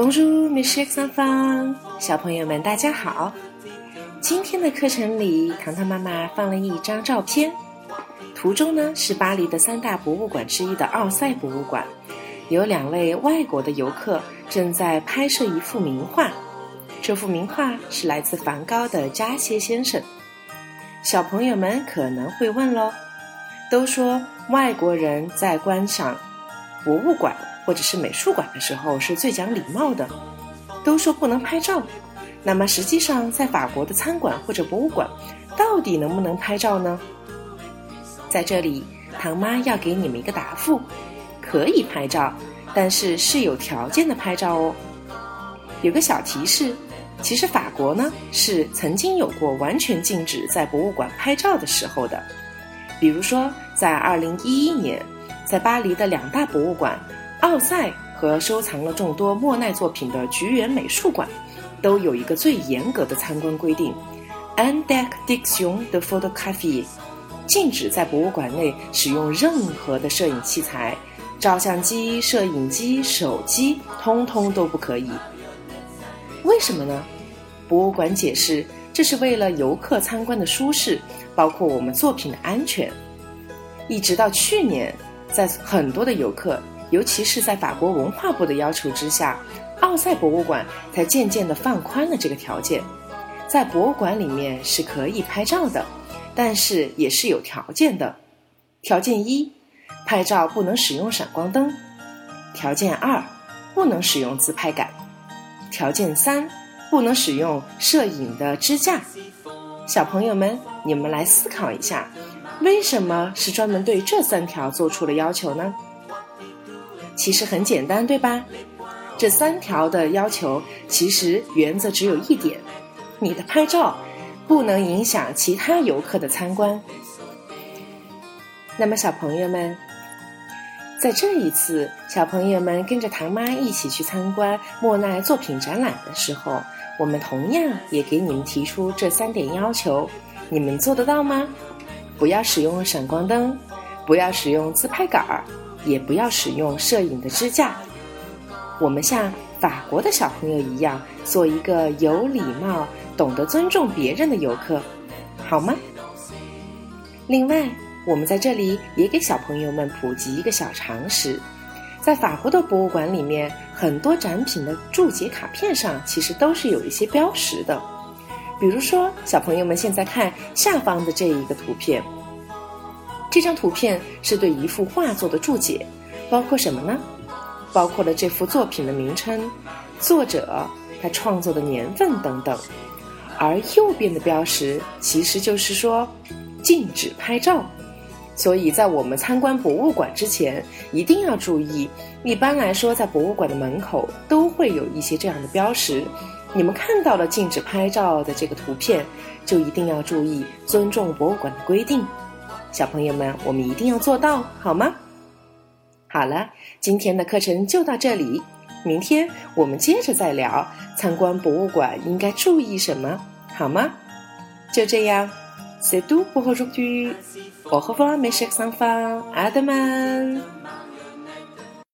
Bonjour, mes s e n f a n 小朋友们，大家好。今天的课程里，糖糖妈妈放了一张照片，图中呢是巴黎的三大博物馆之一的奥赛博物馆，有两位外国的游客正在拍摄一幅名画。这幅名画是来自梵高的《扎西先生》。小朋友们可能会问喽，都说外国人在观赏博物馆。或者是美术馆的时候是最讲礼貌的，都说不能拍照。那么实际上，在法国的餐馆或者博物馆，到底能不能拍照呢？在这里，唐妈要给你们一个答复：可以拍照，但是是有条件的拍照哦。有个小提示，其实法国呢是曾经有过完全禁止在博物馆拍照的时候的，比如说在二零一一年，在巴黎的两大博物馆。奥赛和收藏了众多莫奈作品的菊园美术馆，都有一个最严格的参观规定：interdiction de photographie，禁止在博物馆内使用任何的摄影器材，照相机、摄影机、手机，通通都不可以。为什么呢？博物馆解释，这是为了游客参观的舒适，包括我们作品的安全。一直到去年，在很多的游客。尤其是在法国文化部的要求之下，奥赛博物馆才渐渐地放宽了这个条件。在博物馆里面是可以拍照的，但是也是有条件的。条件一，拍照不能使用闪光灯；条件二，不能使用自拍杆；条件三，不能使用摄影的支架。小朋友们，你们来思考一下，为什么是专门对这三条做出了要求呢？其实很简单，对吧？这三条的要求其实原则只有一点：你的拍照不能影响其他游客的参观。那么，小朋友们，在这一次小朋友们跟着唐妈一起去参观莫奈作品展览的时候，我们同样也给你们提出这三点要求，你们做得到吗？不要使用闪光灯，不要使用自拍杆儿。也不要使用摄影的支架。我们像法国的小朋友一样，做一个有礼貌、懂得尊重别人的游客，好吗？另外，我们在这里也给小朋友们普及一个小常识：在法国的博物馆里面，很多展品的注解卡片上其实都是有一些标识的。比如说，小朋友们现在看下方的这一个图片。这张图片是对一幅画作的注解，包括什么呢？包括了这幅作品的名称、作者、他创作的年份等等。而右边的标识其实就是说禁止拍照。所以在我们参观博物馆之前，一定要注意。一般来说，在博物馆的门口都会有一些这样的标识。你们看到了禁止拍照的这个图片，就一定要注意尊重博物馆的规定。小朋友们，我们一定要做到，好吗？好了，今天的课程就到这里，明天我们接着再聊参观博物馆应该注意什么，好吗？就这样，C'est tout pour aujourd'hui. Au revoir mes chers enfants. À demain.